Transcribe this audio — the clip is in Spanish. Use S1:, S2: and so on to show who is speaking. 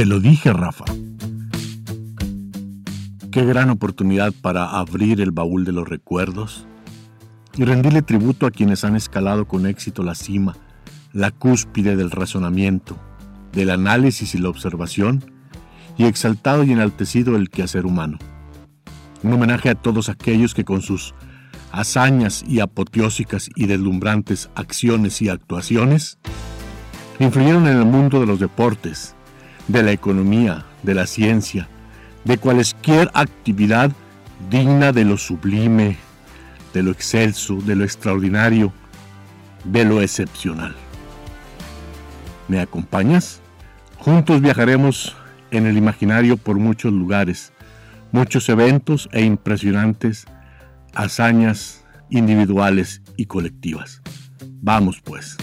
S1: Te lo dije, Rafa. Qué gran oportunidad para abrir el baúl de los recuerdos y rendirle tributo a quienes han escalado con éxito la cima, la cúspide del razonamiento, del análisis y la observación, y exaltado y enaltecido el quehacer humano. Un homenaje a todos aquellos que con sus hazañas y apoteósicas y deslumbrantes acciones y actuaciones influyeron en el mundo de los deportes, de la economía, de la ciencia, de cualesquier actividad digna de lo sublime, de lo excelso, de lo extraordinario, de lo excepcional. ¿Me acompañas? Juntos viajaremos en el imaginario por muchos lugares, muchos eventos e impresionantes hazañas individuales y colectivas. Vamos pues.